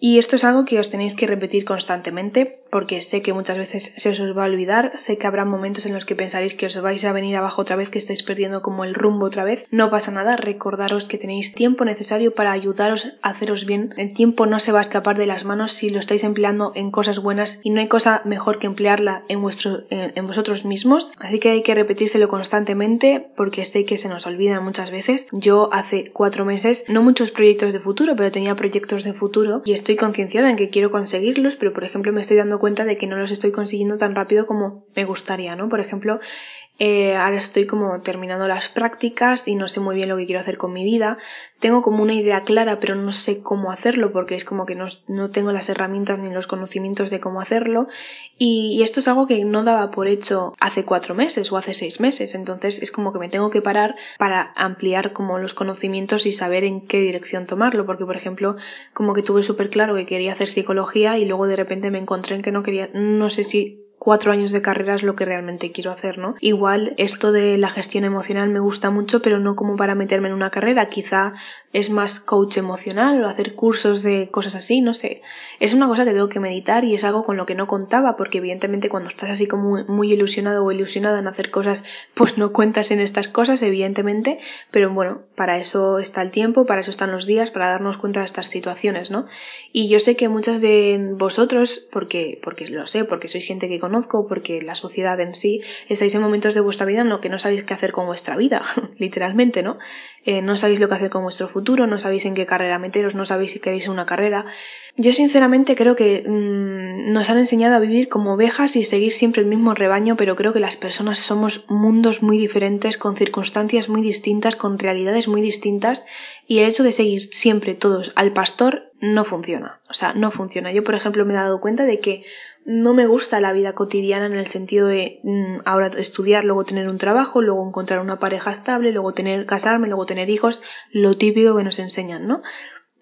Y esto es algo que os tenéis que repetir constantemente porque sé que muchas veces se os va a olvidar, sé que habrá momentos en los que pensaréis que os vais a venir abajo otra vez, que estáis perdiendo como el rumbo otra vez. No pasa nada, recordaros que tenéis tiempo necesario para ayudaros a haceros bien. El tiempo no se va a escapar de las manos si lo estáis empleando en cosas buenas y no hay cosa mejor que emplearla en, en, vosotros mismos. Así que hay que repetírselo constantemente porque sé que se nos olvida muchas veces. Yo hace cuatro meses, no muchos proyectos de futuro, pero tenía proyectos de futuro y estoy concienciada en que quiero conseguirlos, pero por ejemplo me estoy dando cuenta de que no los estoy consiguiendo tan rápido como me gustaría, ¿no? Por ejemplo, eh, ahora estoy como terminando las prácticas y no sé muy bien lo que quiero hacer con mi vida. Tengo como una idea clara, pero no sé cómo hacerlo porque es como que no, no tengo las herramientas ni los conocimientos de cómo hacerlo. Y, y, esto es algo que no daba por hecho hace cuatro meses o hace seis meses. Entonces es como que me tengo que parar para ampliar como los conocimientos y saber en qué dirección tomarlo. Porque, por ejemplo, como que tuve súper claro que quería hacer psicología y luego de repente me encontré en que no quería, no sé si cuatro años de carrera es lo que realmente quiero hacer, ¿no? Igual esto de la gestión emocional me gusta mucho, pero no como para meterme en una carrera, quizá es más coach emocional o hacer cursos de cosas así, no sé. Es una cosa que tengo que meditar y es algo con lo que no contaba, porque evidentemente cuando estás así como muy ilusionado o ilusionada en hacer cosas, pues no cuentas en estas cosas, evidentemente, pero bueno, para eso está el tiempo, para eso están los días, para darnos cuenta de estas situaciones, ¿no? Y yo sé que muchos de vosotros, porque, porque lo sé, porque soy gente que conozco, porque la sociedad en sí, estáis en momentos de vuestra vida en lo que no sabéis qué hacer con vuestra vida, literalmente, ¿no? Eh, no sabéis lo que hacer con vuestro futuro, no sabéis en qué carrera meteros, no sabéis si queréis una carrera. Yo sinceramente creo que mmm, nos han enseñado a vivir como ovejas y seguir siempre el mismo rebaño, pero creo que las personas somos mundos muy diferentes, con circunstancias muy distintas, con realidades muy distintas, y el hecho de seguir siempre todos al pastor no funciona. O sea, no funciona. Yo, por ejemplo, me he dado cuenta de que no me gusta la vida cotidiana en el sentido de mm, ahora estudiar, luego tener un trabajo, luego encontrar una pareja estable, luego tener casarme, luego tener hijos, lo típico que nos enseñan, ¿no?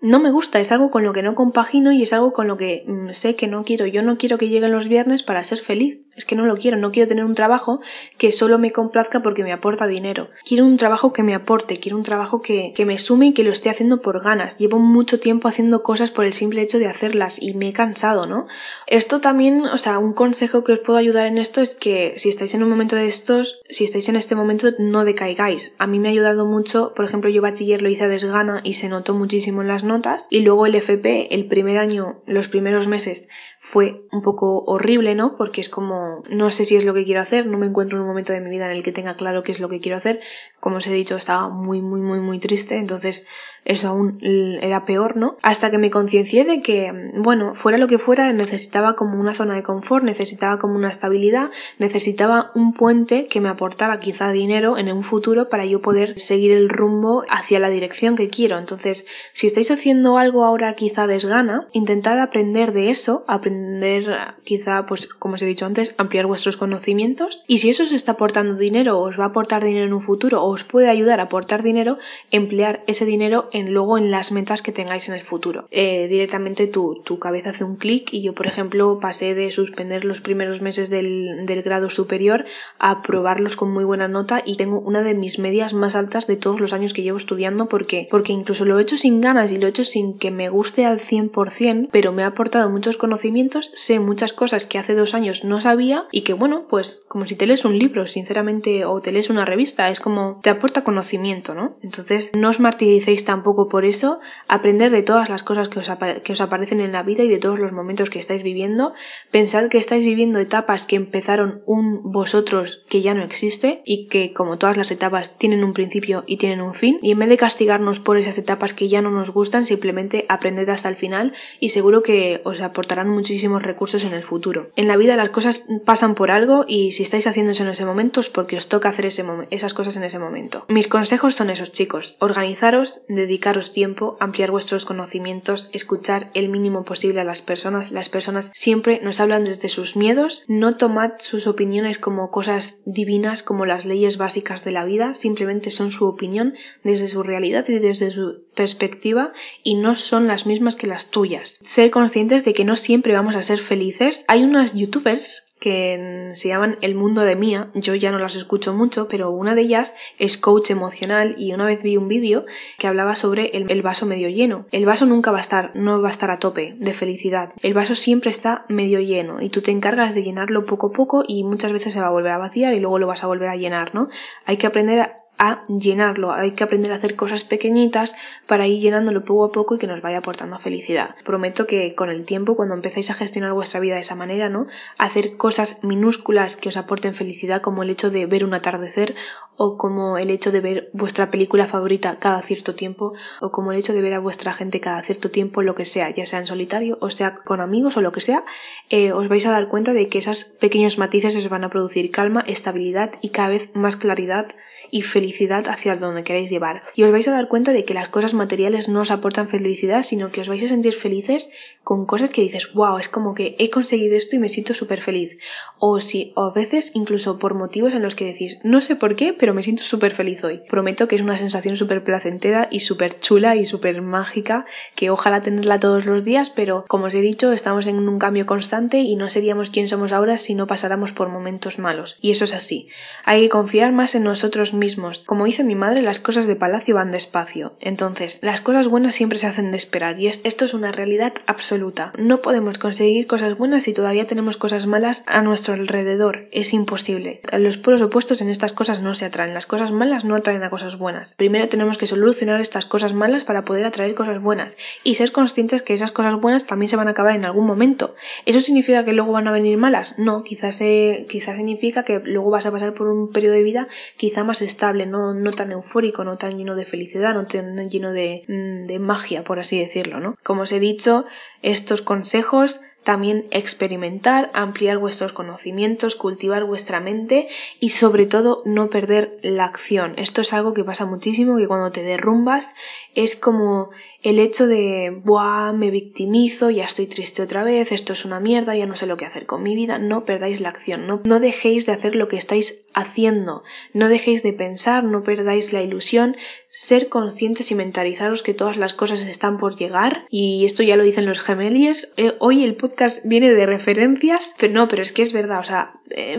no me gusta, es algo con lo que no compagino y es algo con lo que mm, sé que no quiero. Yo no quiero que lleguen los viernes para ser feliz. Es que no lo quiero, no quiero tener un trabajo que solo me complazca porque me aporta dinero. Quiero un trabajo que me aporte, quiero un trabajo que, que me sume y que lo esté haciendo por ganas. Llevo mucho tiempo haciendo cosas por el simple hecho de hacerlas y me he cansado, ¿no? Esto también, o sea, un consejo que os puedo ayudar en esto es que si estáis en un momento de estos, si estáis en este momento, no decaigáis. A mí me ha ayudado mucho, por ejemplo, yo bachiller lo hice a desgana y se notó muchísimo en las notas y luego el FP, el primer año, los primeros meses fue un poco horrible, ¿no? Porque es como, no sé si es lo que quiero hacer, no me encuentro en un momento de mi vida en el que tenga claro qué es lo que quiero hacer. Como os he dicho, estaba muy, muy, muy, muy triste, entonces eso aún era peor, ¿no? Hasta que me conciencié de que, bueno, fuera lo que fuera, necesitaba como una zona de confort, necesitaba como una estabilidad, necesitaba un puente que me aportara quizá dinero en un futuro para yo poder seguir el rumbo hacia la dirección que quiero. Entonces, si estáis haciendo algo ahora quizá desgana, intentad aprender de eso, aprender quizá, pues como os he dicho antes, ampliar vuestros conocimientos y si eso os está aportando dinero os va a aportar dinero en un futuro o os puede ayudar a aportar dinero, emplear ese dinero en luego en las metas que tengáis en el futuro. Eh, directamente tu, tu, cabeza hace un clic y yo, por ejemplo, pasé de suspender los primeros meses del, del grado superior a aprobarlos con muy buena nota y tengo una de mis medias más altas de todos los años que llevo estudiando porque, porque incluso lo he hecho sin ganas y lo he hecho sin que me guste al 100%, pero me ha aportado muchos conocimientos, sé muchas cosas que hace dos años no sabía y que bueno, pues como si te lees un libro, sinceramente, o te lees una revista, es como te aporta conocimiento, ¿no? Entonces no os martiricéis tampoco por eso, aprender de todas las cosas que os, que os aparecen en la vida y de todos los momentos que estáis viviendo, pensad que estáis viviendo etapas que empezaron un vosotros que ya no existe y que como todas las etapas tienen un principio y tienen un fin y en vez de castigarnos por esas etapas que ya no nos gustan simplemente aprended hasta el final y seguro que os aportarán muchísimos recursos en el futuro. En la vida las cosas pasan por algo y si estáis haciendo eso en ese momento es porque os toca hacer ese esas cosas en ese momento. Mis consejos son esos chicos, organizaros, dedicaros tiempo, ampliar vuestros conocimientos, escuchar el mínimo posible a las personas. Las personas siempre nos hablan desde sus miedos, no tomad sus opiniones como cosas divinas como las leyes básicas de la vida, simplemente son su opinión desde su realidad y desde su perspectiva y no son las mismas que las tuyas. Ser conscientes de que no siempre vamos a ser felices. Hay unas youtubers que se llaman El Mundo de Mía. Yo ya no las escucho mucho, pero una de ellas es coach emocional y una vez vi un vídeo que hablaba sobre el, vaso medio lleno. El vaso nunca va a estar, no va a estar a tope de felicidad. El vaso siempre está medio lleno y tú te encargas de llenarlo poco a poco y muchas veces se va a volver a vaciar y luego lo vas a volver a llenar, ¿no? Hay que aprender a a llenarlo. Hay que aprender a hacer cosas pequeñitas para ir llenándolo poco a poco y que nos vaya aportando felicidad. Prometo que con el tiempo, cuando empecéis a gestionar vuestra vida de esa manera, ¿no? Hacer cosas minúsculas que os aporten felicidad, como el hecho de ver un atardecer, o como el hecho de ver vuestra película favorita cada cierto tiempo, o como el hecho de ver a vuestra gente cada cierto tiempo, lo que sea, ya sea en solitario, o sea con amigos o lo que sea, eh, os vais a dar cuenta de que esos pequeños matices os van a producir calma, estabilidad y cada vez más claridad y felicidad hacia donde queréis llevar. Y os vais a dar cuenta de que las cosas materiales no os aportan felicidad, sino que os vais a sentir felices con cosas que dices, wow, es como que he conseguido esto y me siento súper feliz. O si, o a veces incluso por motivos en los que decís, no sé por qué, pero me siento súper feliz hoy. Prometo que es una sensación súper placentera y súper chula y súper mágica, que ojalá tenerla todos los días, pero como os he dicho, estamos en un cambio constante y no seríamos quien somos ahora si no pasáramos por momentos malos. Y eso es así. Hay que confiar más en nosotros mismos. Como dice mi madre, las cosas de palacio van despacio. Entonces, las cosas buenas siempre se hacen de esperar y esto es una realidad absoluta. No podemos conseguir cosas buenas si todavía tenemos cosas malas a nuestro alrededor. Es imposible. Los polos opuestos en estas cosas no se Las cosas malas no atraen a cosas buenas. Primero tenemos que solucionar estas cosas malas para poder atraer cosas buenas y ser conscientes que esas cosas buenas también se van a acabar en algún momento. ¿Eso significa que luego van a venir malas? No, quizás, eh, quizás significa que luego vas a pasar por un periodo de vida quizá más estable, no, no tan eufórico, no tan lleno de felicidad, no tan lleno de, mm, de magia, por así decirlo, ¿no? Como os he dicho, estos consejos también experimentar, ampliar vuestros conocimientos, cultivar vuestra mente y sobre todo no perder la acción. Esto es algo que pasa muchísimo, que cuando te derrumbas es como el hecho de, buah, me victimizo, ya estoy triste otra vez, esto es una mierda, ya no sé lo que hacer con mi vida, no perdáis la acción, no, no dejéis de hacer lo que estáis haciendo, no dejéis de pensar, no perdáis la ilusión, ser conscientes y mentalizaros que todas las cosas están por llegar y esto ya lo dicen los gemeliers. Eh, hoy el podcast viene de referencias, pero no, pero es que es verdad, o sea, eh,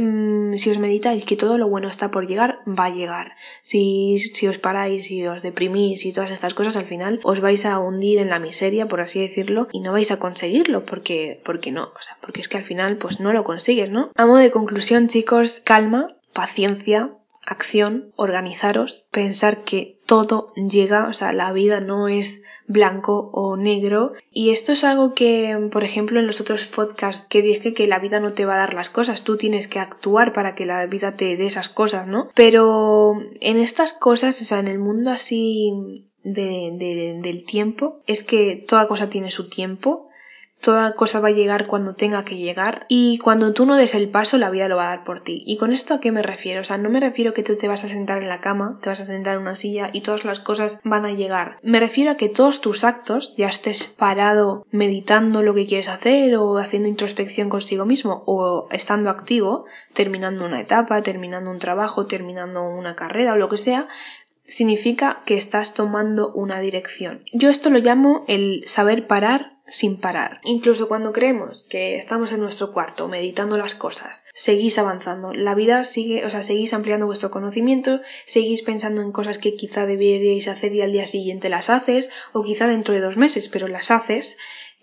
si os meditáis que todo lo bueno está por llegar, va a llegar. Si, si os paráis, si os deprimís y todas estas cosas, al final os vais a hundir en la miseria, por así decirlo, y no vais a conseguirlo, porque, porque no, o sea, porque es que al final pues no lo consigues, ¿no? A modo de conclusión, chicos, calma, paciencia, acción, organizaros, pensar que todo llega, o sea, la vida no es blanco o negro. Y esto es algo que, por ejemplo, en los otros podcasts que dije que la vida no te va a dar las cosas, tú tienes que actuar para que la vida te dé esas cosas, ¿no? Pero en estas cosas, o sea, en el mundo así de, de, del tiempo, es que toda cosa tiene su tiempo toda cosa va a llegar cuando tenga que llegar y cuando tú no des el paso la vida lo va a dar por ti. ¿Y con esto a qué me refiero? O sea, no me refiero que tú te vas a sentar en la cama, te vas a sentar en una silla y todas las cosas van a llegar. Me refiero a que todos tus actos, ya estés parado meditando lo que quieres hacer o haciendo introspección consigo mismo o estando activo, terminando una etapa, terminando un trabajo, terminando una carrera o lo que sea, significa que estás tomando una dirección. Yo esto lo llamo el saber parar sin parar. Incluso cuando creemos que estamos en nuestro cuarto meditando las cosas, seguís avanzando. La vida sigue, o sea, seguís ampliando vuestro conocimiento, seguís pensando en cosas que quizá deberíais hacer y al día siguiente las haces, o quizá dentro de dos meses, pero las haces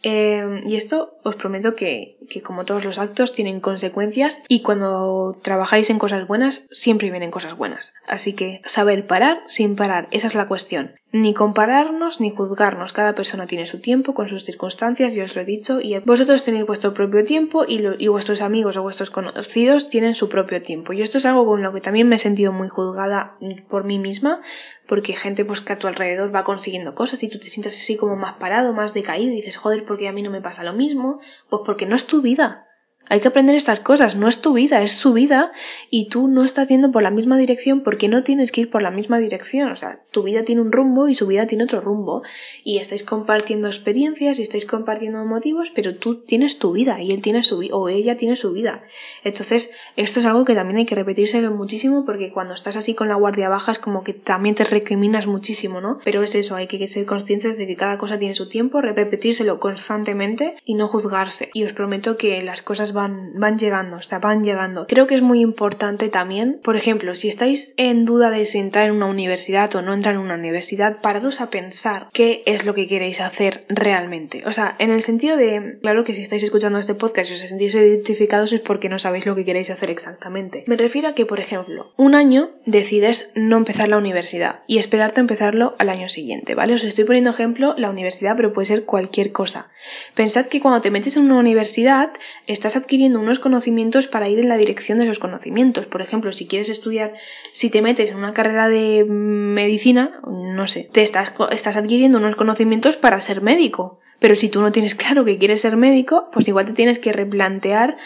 Em, y esto os prometo que, que, como todos los actos, tienen consecuencias y cuando trabajáis en cosas buenas, siempre vienen cosas buenas. Así que saber parar sin parar, esa es la cuestión. Ni compararnos ni juzgarnos. Cada persona tiene su tiempo con sus circunstancias, yo os lo he dicho, y vosotros tenéis vuestro propio tiempo y, y vuestros amigos o vuestros conocidos tienen su propio tiempo. Y esto es algo con lo que también me he sentido muy juzgada por mí misma, porque gente pues que a tu alrededor va consiguiendo cosas y tú te sientas así como más parado, más decaído y dices, joder, porque a mí no me pasa lo mismo, pues porque no es tu vida. Hay que aprender estas cosas, no es tu vida, es su vida y tú no estás yendo por la misma dirección porque no tienes que ir por la misma dirección. O sea, tu vida tiene un rumbo y su vida tiene otro rumbo y estáis compartiendo experiencias y estáis compartiendo motivos, pero tú tienes tu vida y él tiene su vida o ella tiene su vida. Entonces, esto es algo que también hay que repetírselo muchísimo porque cuando estás así con la guardia baja es como que también te recriminas muchísimo, ¿no? Pero es eso, hay que ser conscientes de que cada cosa tiene su tiempo, repetírselo constantemente y no juzgarse. Y os prometo que las cosas van, van llegando, o sea, van llegando. Creo que es muy importante también, por ejemplo, si estáis en duda de si entrar en una universidad o no entrar en una universidad, pararos a pensar qué es lo que queréis hacer realmente. O sea, en el sentido de, claro que si estáis escuchando este podcast y os sentís identificados es porque no sabéis lo que queréis hacer exactamente. Me refiero a que, por ejemplo, un año decides no empezar la universidad y esperarte a empezarlo al año siguiente, ¿vale? Os estoy poniendo ejemplo la universidad, pero puede ser cualquier cosa. Pensad que cuando te metes en una universidad estás adquiriendo unos conocimientos para ir en la dirección de esos conocimientos. Por ejemplo, si quieres estudiar, si te metes en una carrera de medicina, no sé, te estás, estás adquiriendo unos conocimientos para ser médico. Pero si tú no tienes claro que quieres ser médico, pues igual te tienes que replantear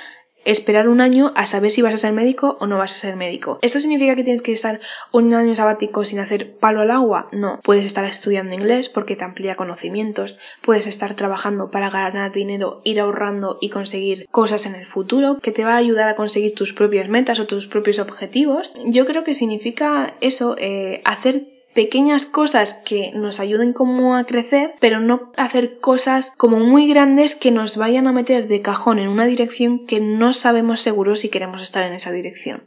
esperar un año a saber si vas a ser médico o no vas a ser médico. ¿Esto significa que tienes que estar un año sabático sin hacer palo al agua? No. Puedes estar estudiando inglés porque te amplía conocimientos, puedes estar trabajando para ganar dinero, ir ahorrando y conseguir cosas en el futuro que te va a ayudar a conseguir tus propias metas o tus propios objetivos. Yo creo que significa eso, eh, hacer pequeñas cosas que nos ayuden como a crecer, pero no hacer cosas como muy grandes que nos vayan a meter de cajón en una dirección que no sabemos seguro si queremos estar en esa dirección.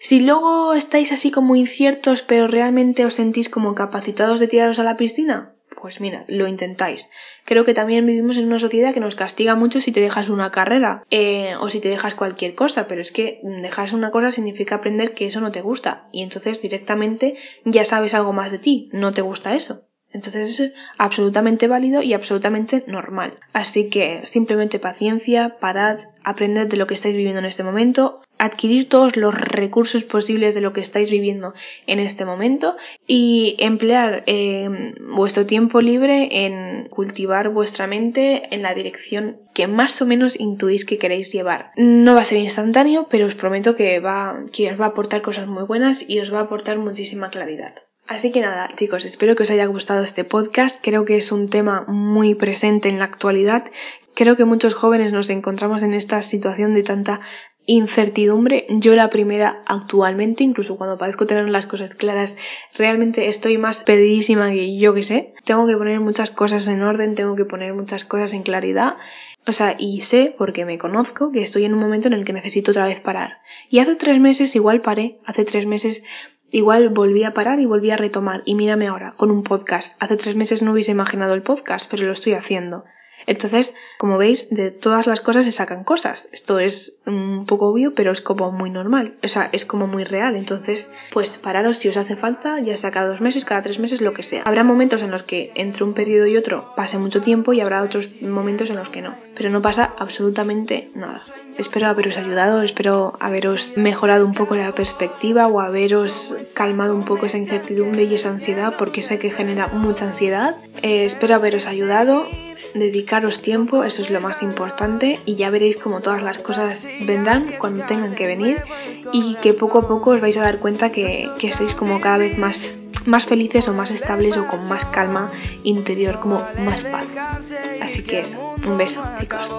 Si luego estáis así como inciertos, pero realmente os sentís como capacitados de tiraros a la piscina, pues mira, lo intentáis. Creo que también vivimos en una sociedad que nos castiga mucho si te dejas una carrera eh, o si te dejas cualquier cosa, pero es que dejarse una cosa significa aprender que eso no te gusta y entonces directamente ya sabes algo más de ti, no te gusta eso. Entonces es absolutamente válido y absolutamente normal. Así que simplemente paciencia, parad, aprended de lo que estáis viviendo en este momento, adquirir todos los recursos posibles de lo que estáis viviendo en este momento y emplear em, vuestro tiempo libre en cultivar vuestra mente en la dirección que más o menos intuís que queréis llevar. No va a ser instantáneo, pero os prometo que, va, que os va a aportar cosas muy buenas y os va a aportar muchísima claridad. Así que nada, chicos, espero que os haya gustado este podcast. Creo que es un tema muy presente en la actualidad. Creo que muchos jóvenes nos encontramos en esta situación de tanta incertidumbre. Yo la primera actualmente, incluso cuando parezco tener las cosas claras, realmente estoy más perdidísima que yo que sé. Tengo que poner muchas cosas en orden, tengo que poner muchas cosas en claridad. O sea, y sé, porque me conozco, que estoy en un momento en el que necesito otra vez parar. Y hace tres meses igual paré, hace tres meses Igual volví a parar y volví a retomar. Y mírame ahora, con un podcast. Hace tres meses no hubiese imaginado el podcast, pero lo estoy haciendo. Entonces, como veis, de todas las cosas se sacan cosas. Esto es un poco obvio, pero es como muy normal. O sea, es como muy real. Entonces, pues pararos si os hace falta, ya sea cada dos meses, cada tres meses, lo que sea. Habrá momentos en los que entre un periodo y otro pase mucho tiempo y habrá otros momentos en los que no. Pero no pasa absolutamente nada. Espero haberos ayudado, espero haberos mejorado un poco la perspectiva o haberos calmado un poco esa incertidumbre y esa ansiedad, porque sé que genera mucha ansiedad. Eh, espero haberos ayudado dedicaros tiempo, eso es lo más importante y ya veréis como todas las cosas vendrán cuando tengan que venir y que poco a poco os vais a dar cuenta que, que sois como cada vez más más felices o más estables o con más calma interior, como más paz. Así que eso, un beso, chicos.